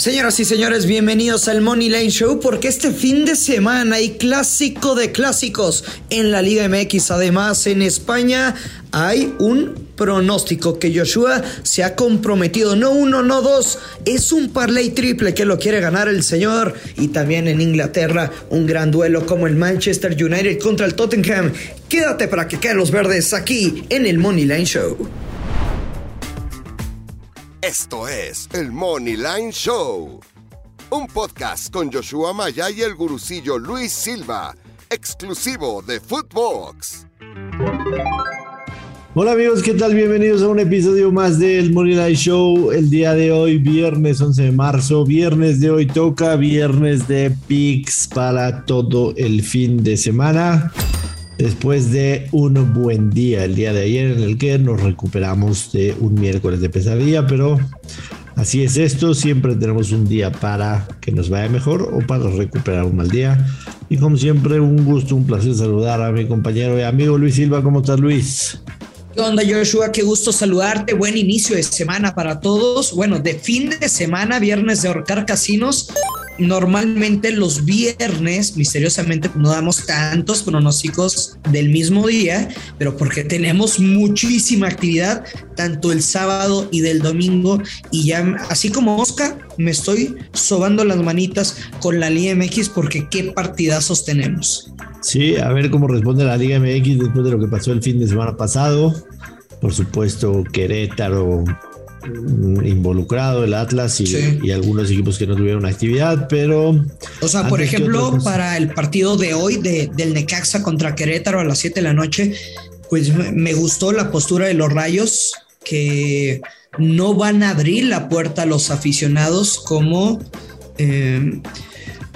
Señoras y señores, bienvenidos al Money Line Show porque este fin de semana hay clásico de clásicos en la Liga MX. Además, en España hay un pronóstico que Joshua se ha comprometido, no uno, no dos, es un parlay triple que lo quiere ganar el señor. Y también en Inglaterra, un gran duelo como el Manchester United contra el Tottenham. Quédate para que queden los verdes aquí en el Money Line Show. Esto es el Money Line Show, un podcast con Joshua Maya y el gurucillo Luis Silva, exclusivo de Footbox. Hola amigos, ¿qué tal? Bienvenidos a un episodio más del Money Line Show. El día de hoy, viernes 11 de marzo, viernes de hoy toca, viernes de picks para todo el fin de semana después de un buen día el día de ayer en el que nos recuperamos de un miércoles de pesadilla, pero así es esto, siempre tenemos un día para que nos vaya mejor o para recuperar un mal día. Y como siempre, un gusto, un placer saludar a mi compañero y amigo Luis Silva. ¿Cómo estás Luis? ¿Qué onda? Qué gusto saludarte. Buen inicio de semana para todos. Bueno, de fin de semana, viernes de ahorcar casinos normalmente los viernes, misteriosamente, no damos tantos pronósticos del mismo día, pero porque tenemos muchísima actividad, tanto el sábado y del domingo, y ya, así como Oscar, me estoy sobando las manitas con la Liga MX porque qué partidazos tenemos. Sí, a ver cómo responde la Liga MX después de lo que pasó el fin de semana pasado. Por supuesto, Querétaro involucrado el Atlas y, algunos equipos que no tuvieron actividad, pero... O sea, por ejemplo, para el partido de hoy de, del Necaxa contra Querétaro a las 7 de la noche, pues me gustó la postura de los Rayos que no van a abrir la puerta a los aficionados como... Eh,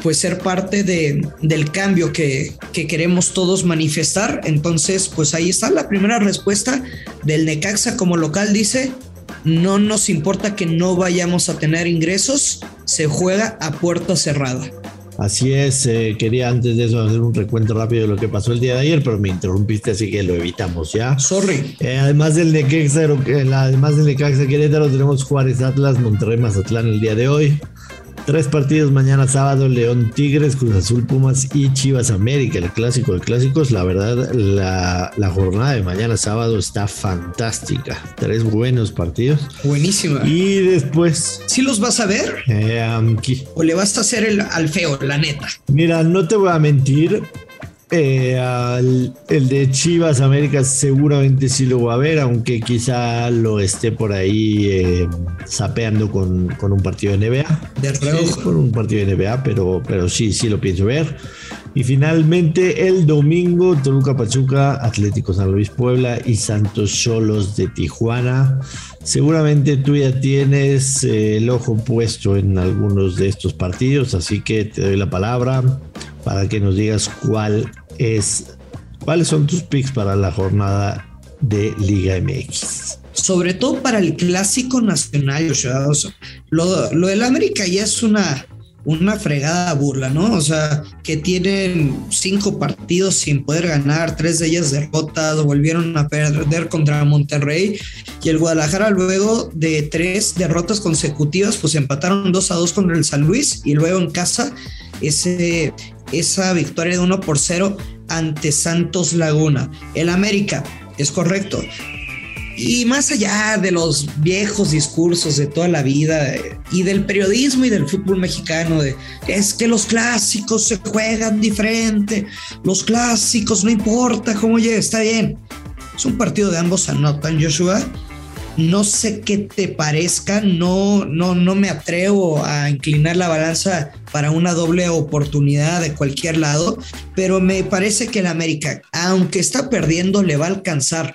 pues ser parte de, del cambio que, que, queremos todos manifestar. Entonces, pues ahí está la primera respuesta del Necaxa como local, dice, no nos importa que no vayamos a tener ingresos, se juega a puerta cerrada. Así es, eh, quería antes de eso hacer un recuento rápido de lo que pasó el día de ayer, pero me interrumpiste, así que lo evitamos ya. Sorry. Eh, además del Necaxa, además del Necaxa Querétaro, tenemos Juárez Atlas, Monterrey Mazatlán el día de hoy. Tres partidos mañana sábado, León Tigres, Cruz Azul Pumas y Chivas América, el clásico de clásicos. La verdad, la, jornada de mañana sábado está fantástica. Tres buenos partidos. Buenísima. Y después... ¿Sí los vas a ver? Eh, ¿O le vas a hacer el, al feo, la neta? Mira, no te voy a mentir. Eh, el de Chivas América seguramente sí lo va a ver, aunque quizá lo esté por ahí eh, sapeando con, un partido de NBA. De con un partido de NBA, pero, pero sí, sí lo pienso ver. Y finalmente el domingo, Toluca Pachuca, Atlético San Luis Puebla y Santos Cholos de Tijuana. Seguramente tú ya tienes eh, el ojo puesto en algunos de estos partidos, así que te doy la palabra para que nos digas cuál es, cuáles son tus picks para la jornada de Liga MX. Sobre todo para el clásico nacional, lo, lo del América ya es una, una fregada burla, ¿no? O sea, que tienen cinco partidos sin poder ganar, tres de ellas derrotas, volvieron a perder contra Monterrey y el Guadalajara luego de tres derrotas consecutivas, pues empataron 2 a 2 contra el San Luis y luego en casa ese, esa victoria de 1 por 0 ante Santos Laguna. El América, es correcto. Y más allá de los viejos discursos de toda la vida eh, y del periodismo y del fútbol mexicano, es que los clásicos se juegan diferente, los clásicos no importa cómo llegue, está bien. Es un partido de ambos anotan, Joshua, no sé qué te parezca, no, no, no me atrevo a inclinar la balanza para una doble oportunidad de cualquier lado, pero me parece que el América, aunque está perdiendo, le va a alcanzar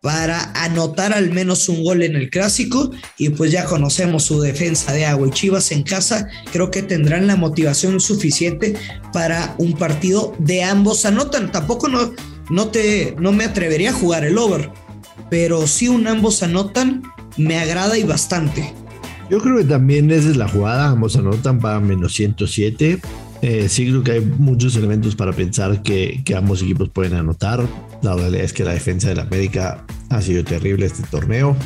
para anotar al menos un gol en el clásico y pues ya conocemos su defensa de agua y Chivas en casa, creo que tendrán la motivación suficiente para un partido de ambos. Anotan, tampoco no, no, te, no me atrevería a jugar el over pero si un ambos anotan, me agrada y bastante. Yo creo que también esa es la jugada, ambos anotan para menos 107. Eh, sí creo que hay muchos elementos para pensar que, que, ambos equipos pueden anotar. La realidad es que la defensa de la América ha sido terrible este torneo.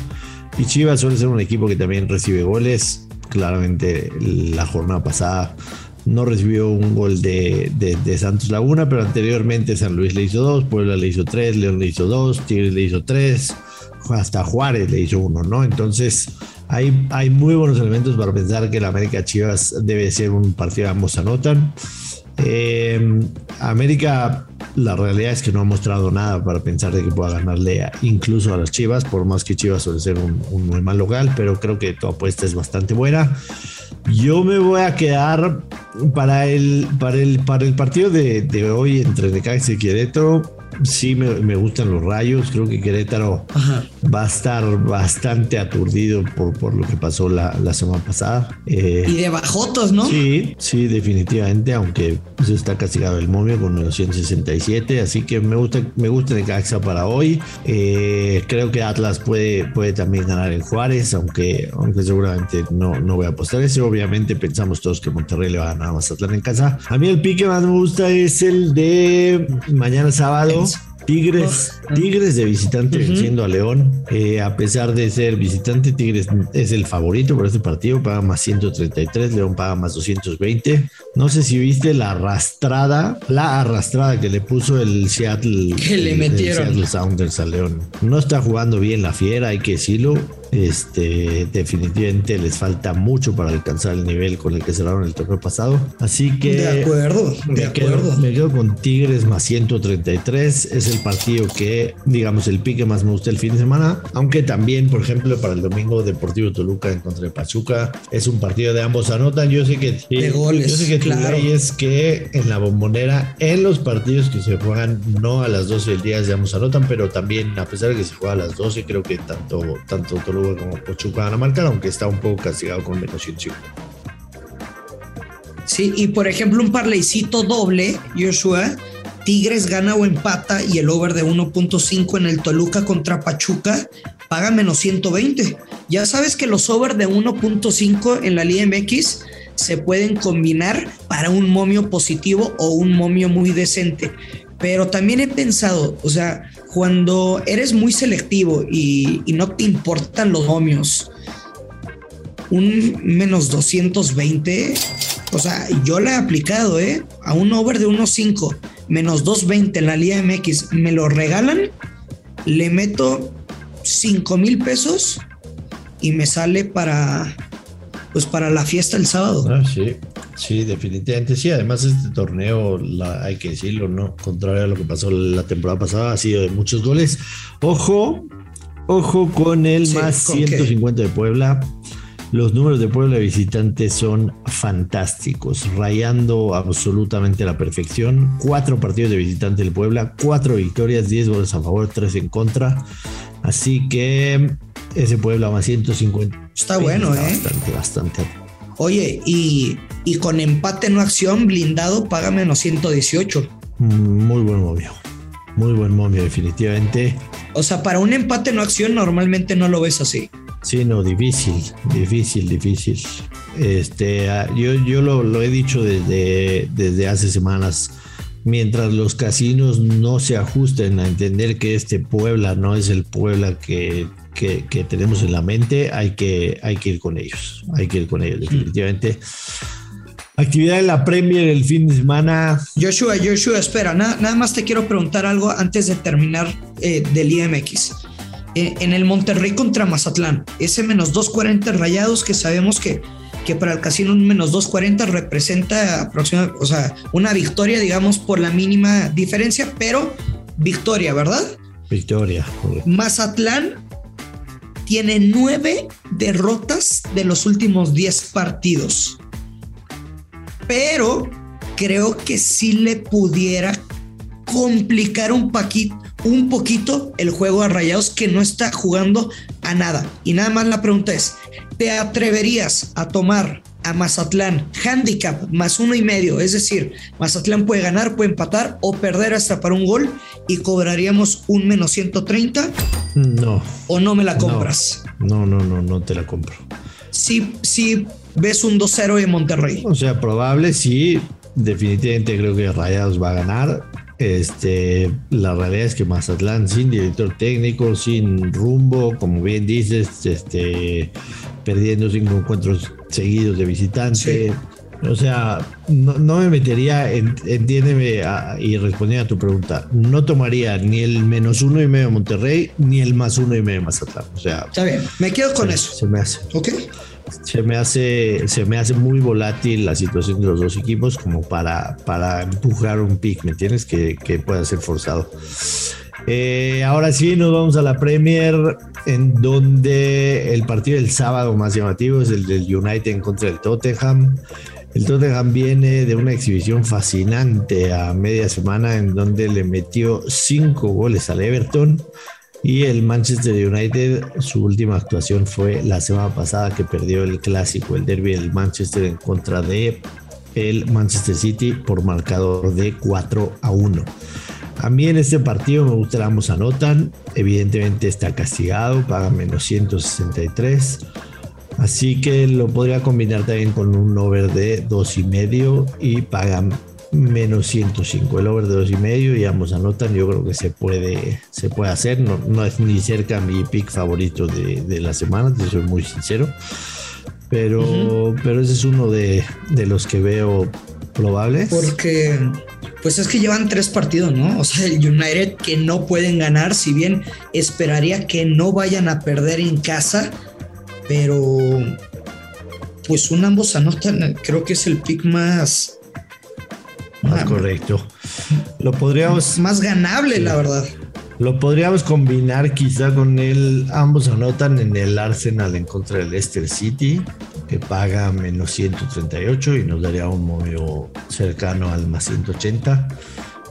Y Chivas suele ser un equipo que también recibe goles. claramente la jornada pasada no recibió un gol de, de, Santos Laguna, pero anteriormente San Luis le hizo dos, Puebla le hizo tres, León le hizo dos, Tigres le hizo tres, hasta Juárez le hizo uno, ¿no? Entonces hay, hay muy buenos elementos para pensar que la América Chivas debe ser un partido ambos anotan. Eh, América, la realidad es que no ha mostrado nada para pensar de que pueda ganarle incluso a las Chivas, por más que Chivas suele ser un, muy mal local, pero creo que tu apuesta es bastante buena. Yo me voy a quedar para el, para el, para el partido de, de hoy entre Necaxa y Querétaro sí me, gustan los rayos. Creo que Querétaro va a estar bastante aturdido por, por lo que pasó la, semana pasada. Eh, y de bajotos, ¿no? Sí, sí, definitivamente, aunque se está castigado el momio con 967. Así que me gusta, me gusta el Caxa para hoy. Eh, creo que Atlas puede, puede también ganar en Juárez, aunque, aunque seguramente no, no voy a apostar ese. Obviamente pensamos todos que Monterrey le va a ganar a Mazatlán en casa. A mí el pique más me gusta es el de mañana sábado. Tigres, Tigres de visitante venciendo a León. Eh, a pesar de ser visitante, Tigres es el favorito por este partido. Paga más 133, León paga más 220. No sé si viste la arrastrada, la arrastrada que le puso el Seattle. Que le metieron. Seattle Sounders a León. No está jugando bien la fiera, hay que decirlo. Este, definitivamente les falta mucho para alcanzar el nivel con el que cerraron el torneo pasado. Así que. De acuerdo, de acuerdo. me quedo con Tigres más 133. Es el partido que, digamos, el pique más me gusta el fin de semana. Aunque también, por ejemplo, para el domingo, Deportivo Toluca en contra de Pachuca es un partido de ambos anotan. Yo sé que. De goles. Yo sé que claro. es que en la bombonera, en los partidos que se juegan no a las 12 del día, de ambos anotan, pero también, a pesar de que se juega a las 12, creo que tanto, tanto Toluca como Pachuca van a marcar, aunque está un poco castigado con menos Sí, y por ejemplo, un parleycito doble, Joshua. Tigres gana o empata y el over de 1.5 en el Toluca contra Pachuca paga menos 120. Ya sabes que los over de 1.5 en la Liga MX se pueden combinar para un momio positivo o un momio muy decente. Pero también he pensado, o sea, cuando eres muy selectivo y, no te importan los momios, un menos 220, o sea, yo le he aplicado, ¿eh? A un over de 1.5, menos 220 en la Liga MX, me lo regalan, le meto 5 mil pesos y me sale para, pues para la fiesta el sábado. Ah, sí. Sí, definitivamente sí. Además, este torneo, hay que decirlo, ¿no? Contrario a lo que pasó la temporada pasada, ha sido de muchos goles. Ojo, ojo con el más 150 de Puebla. Los números de Puebla visitantes son fantásticos, rayando absolutamente la perfección. Cuatro partidos de visitante del Puebla, cuatro victorias, 10 goles a favor, tres en contra. Así que ese Puebla más 150. Está bueno, ¿eh? Bastante, bastante. Oye, y y con empate no acción blindado paga menos 118. Muy buen momio. Muy buen momio, definitivamente. O sea, para un empate no acción normalmente no lo ves así. Sí, no, difícil, difícil, difícil. Este, ah, yo, yo lo, he dicho desde, desde hace semanas. Mientras los casinos no se ajusten a entender que este Puebla no es el Puebla que, que, tenemos en la mente, hay que, hay que ir con ellos. Hay que ir con ellos, definitivamente. Actividad en la Premier el fin de semana. Joshua, Joshua, espera, nada, más te quiero preguntar algo antes de terminar eh, del IMX. Eh, en el Monterrey contra Mazatlán, ese menos 240 rayados que sabemos que, que para el casino un menos 240 representa aproximadamente, o sea, una victoria, digamos, por la mínima diferencia, pero victoria, ¿verdad? Victoria. Mazatlán tiene nueve derrotas de los últimos 10 partidos pero creo que sí le pudiera complicar un, un poquito el juego a Rayados que no está jugando a nada. Y nada más la pregunta es, ¿te atreverías a tomar a Mazatlán handicap más uno y medio? Es decir, Mazatlán puede ganar, puede empatar o perder hasta para un gol y cobraríamos un menos 130. No. ¿O no me la compras? No, no, no, no, te la compro. Sí, sí ves un 2-0 en Monterrey. O sea, probable, sí. Definitivamente creo que Rayados va a ganar. Este, la realidad es que Mazatlán sin director técnico, sin rumbo, como bien dices, este, perdiendo cinco encuentros seguidos de visitante. O sea, no, me metería, entiéndeme y respondiendo a tu pregunta, no tomaría ni el menos uno y medio de Monterrey, ni el más uno y medio de Mazatlán. O sea, está bien, me quedo con eso. Se me hace. Ok se me hace, se me hace muy volátil la situación de los dos equipos como para, para empujar un pick, ¿me entiendes? Que, que pueda ser forzado. Eh, ahora sí, nos vamos a la Premier, en donde el partido del sábado más llamativo es el del United en contra del Tottenham. El Tottenham viene de una exhibición fascinante a media semana en donde le metió cinco goles al Everton y el Manchester United, su última actuación fue la semana pasada que perdió el clásico, el derby del Manchester en contra de el Manchester City por marcador de 4 a 1. A mí en este partido me gusta ambos anotan. Evidentemente está castigado, paga menos 163. Así que lo podría combinar también con un over de dos y medio y pagan menos 105, el over de dos y medio y ambos anotan, yo creo que se puede, se puede hacer, no, no es ni cerca mi pick favorito de, de la semana, te soy muy sincero, pero, pero ese es uno de, de los que veo probables. Porque pues es que llevan tres partidos, ¿no? O sea, el United que no pueden ganar, si bien esperaría que no vayan a perder en casa, pero pues un ambos anotan, creo que es el pick más más correcto. Lo podríamos. Más ganable, la verdad. Lo podríamos combinar quizá con él. Ambos anotan en el Arsenal en contra del Leicester City, que paga menos 138 y nos daría un móvil cercano al más 180.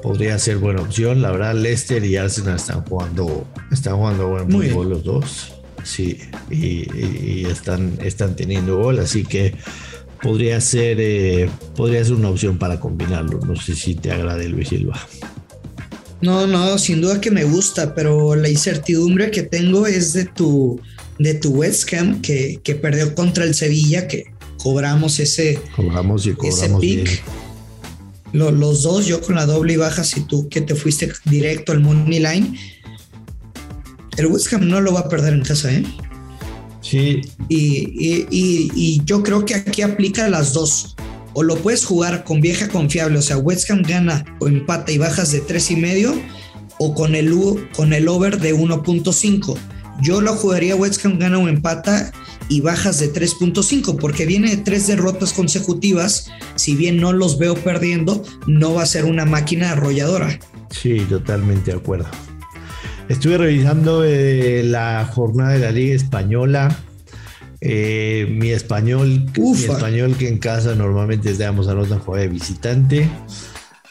Podría ser buena opción. La verdad, Leicester y Arsenal están jugando, están jugando buen Muy fútbol los dos. Sí, y, están, están teniendo gol, así que podría ser, eh, podría ser una opción para combinarlo. No sé si te agrade Luis Silva. No, no, sin duda que me gusta, pero la incertidumbre que tengo es de tu, de tu West Ham que, que perdió contra el Sevilla, que cobramos ese, cobramos y cobramos pick. los dos, yo con la doble y bajas y tú que te fuiste directo al money line. El West Ham no lo va a perder en casa, ¿eh? Sí. Y, yo creo que aquí aplica las dos. O lo puedes jugar con vieja confiable, o sea, West Ham gana o empata y bajas de tres y medio, o con el, con el over de 1.5. Yo lo jugaría West Ham gana o empata y bajas de 3.5, porque viene de tres derrotas consecutivas. Si bien no los veo perdiendo, no va a ser una máquina arrolladora. Sí, totalmente de acuerdo. Estuve revisando eh, la jornada de la Liga Española. Eh, mi español, mi español que en casa normalmente es de ambos anotan juega de visitante.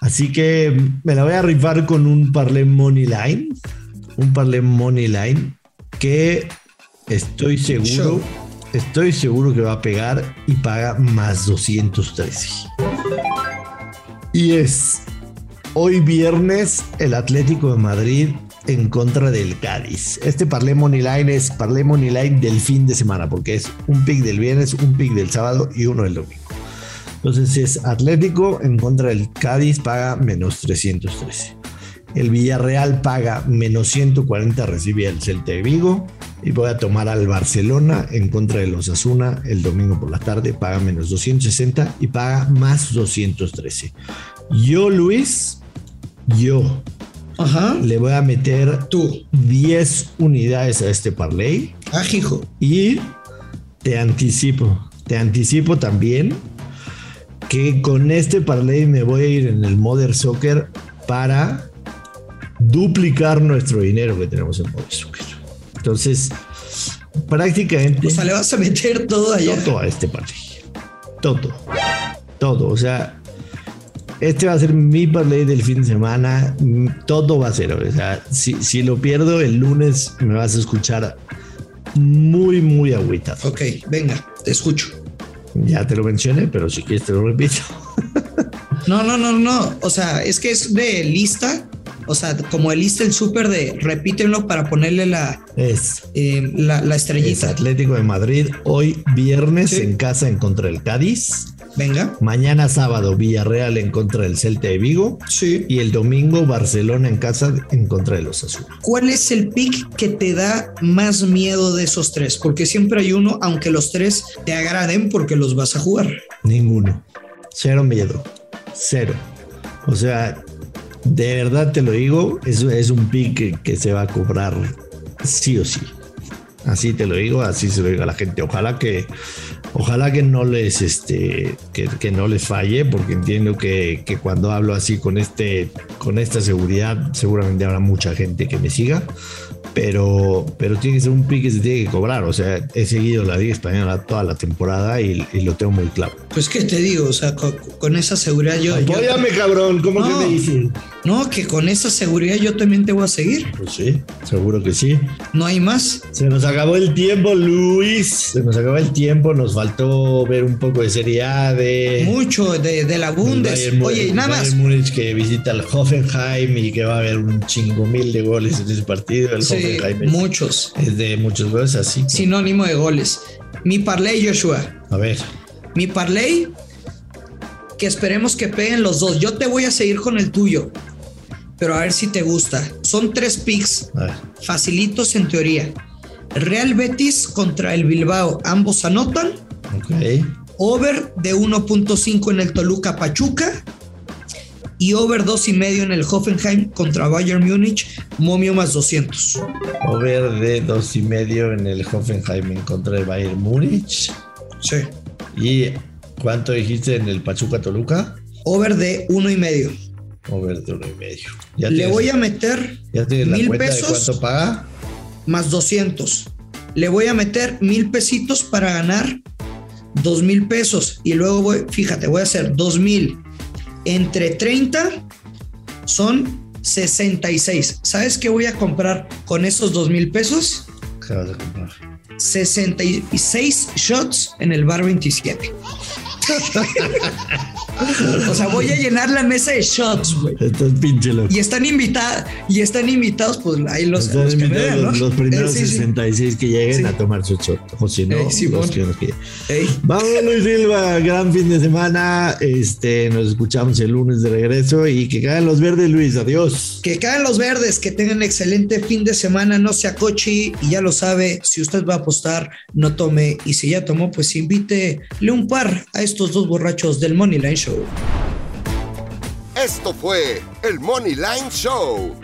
Así que me la voy a rifar con un parlé money line. Un parlé money line que estoy seguro, estoy seguro que va a pegar y paga más 213. Y es hoy viernes el Atlético de Madrid en contra del Cádiz. Este Parlé Money Line es Parlé Money Line del fin de semana, porque es un pick del viernes, un pick del sábado y uno del domingo. Entonces es Atlético en contra del Cádiz, paga menos 313. El Villarreal paga menos 140, recibe al Celta de Vigo. Y voy a tomar al Barcelona en contra de los Asuna el domingo por la tarde, paga menos 260 y paga más 213. Yo, Luis, yo le voy a meter tú 10 unidades a este parlay. Ah, hijo. Y te anticipo, te anticipo también que con este parlay me voy a ir en el Mother Soccer para duplicar nuestro dinero que tenemos en Mother Soccer. Entonces, prácticamente. O sea, le vas a meter todo allá. Todo a este parlay. Todo. Todo. O sea, este va a ser mi parlay del fin de semana. Todo va a ser. O sea, si, lo pierdo el lunes, me vas a escuchar muy, muy agüitado. Ok, venga, te escucho. Ya te lo mencioné, pero si quieres te lo repito. no, no, no, no. O sea, es que es de lista. O sea, como el lista el súper de repítenlo para ponerle la, es, eh, la, estrellita. Atlético de Madrid hoy viernes en casa en contra del Cádiz Venga. Mañana sábado, Villarreal en contra del Celta de Vigo. Sí. Y el domingo, Barcelona en casa en contra de los Azul. ¿Cuál es el pick que te da más miedo de esos tres? Porque siempre hay uno, aunque los tres te agraden porque los vas a jugar. Ninguno. Cero miedo. Cero. O sea, de verdad te lo digo, es, es un pick que, que se va a cobrar sí o sí. Así te lo digo, así se lo digo a la gente. Ojalá que, ojalá que no les, este, que, no les falle, porque entiendo que, que, cuando hablo así con este, con esta seguridad, seguramente habrá mucha gente que me siga. Pero, pero tiene que ser un pick que se tiene que cobrar. O sea, he seguido la Liga Española toda la temporada y, y lo tengo muy claro. Pues que te digo, o sea, con, con esa seguridad yo. Apóyame, yo, cabrón, ¿cómo no, que me dices? No, que con esa seguridad yo también te voy a seguir. Pues sí, seguro que sí. No hay más. Se nos acabó el tiempo, Luis. Se nos acabó el tiempo. Nos faltó ver un poco de Serie A, de. Mucho, de, de la Bundes. Oye, y nada más. Múnich que visita al Hoffenheim y que va a haber un chingo mil de goles en ese partido. El sí, Muchos. Es de muchos goles, así. Sinónimo de goles. Mi parlay, Joshua. A ver. Mi parlay, que esperemos que peguen los dos. Yo te voy a seguir con el tuyo pero a ver si te gusta. Son tres picks facilitos en teoría. Real Betis contra el Bilbao, ambos anotan. Ok. Over de 1.5 en el Toluca Pachuca. Y over 2 y medio en el Hoffenheim contra Bayern Múnich, momio más 200. Over de 2 y medio en el Hoffenheim en contra de Bayern Múnich. Sí. ¿Y cuánto dijiste en el Pachuca Toluca? Over de 1 y medio. Over de 1 y medio. ¿Ya Le tienes, voy a meter ¿Ya tienes mil la pesos de cuánto paga? más 200. Le voy a meter mil pesitos para ganar dos mil pesos. Y luego voy, fíjate, voy a hacer dos mil entre 30 son 66. ¿Sabes qué voy a comprar con esos dos mil pesos? ¿Qué vas a comprar? 66 shots en el bar 27. O sea, voy a llenar la mesa de shots, güey. Estás pinche loco. Y están invitados, y están invitados, pues ahí los, los los, primeros Eh, sí, sí. 66 que lleguen Sí. a tomar su shot. O si no, Eh, los que nos Vamos, Luis Silva, gran fin de semana. Este, nos escuchamos el lunes de regreso y que caigan los verdes, Luis. Adiós. que caen los verdes, que tengan excelente fin de semana, no sea cochi y ya lo sabe, si usted va a apostar, no tome y si ya tomó, pues invítele un par a estos dos borrachos del Money Line Show. Esto fue el Money Line Show.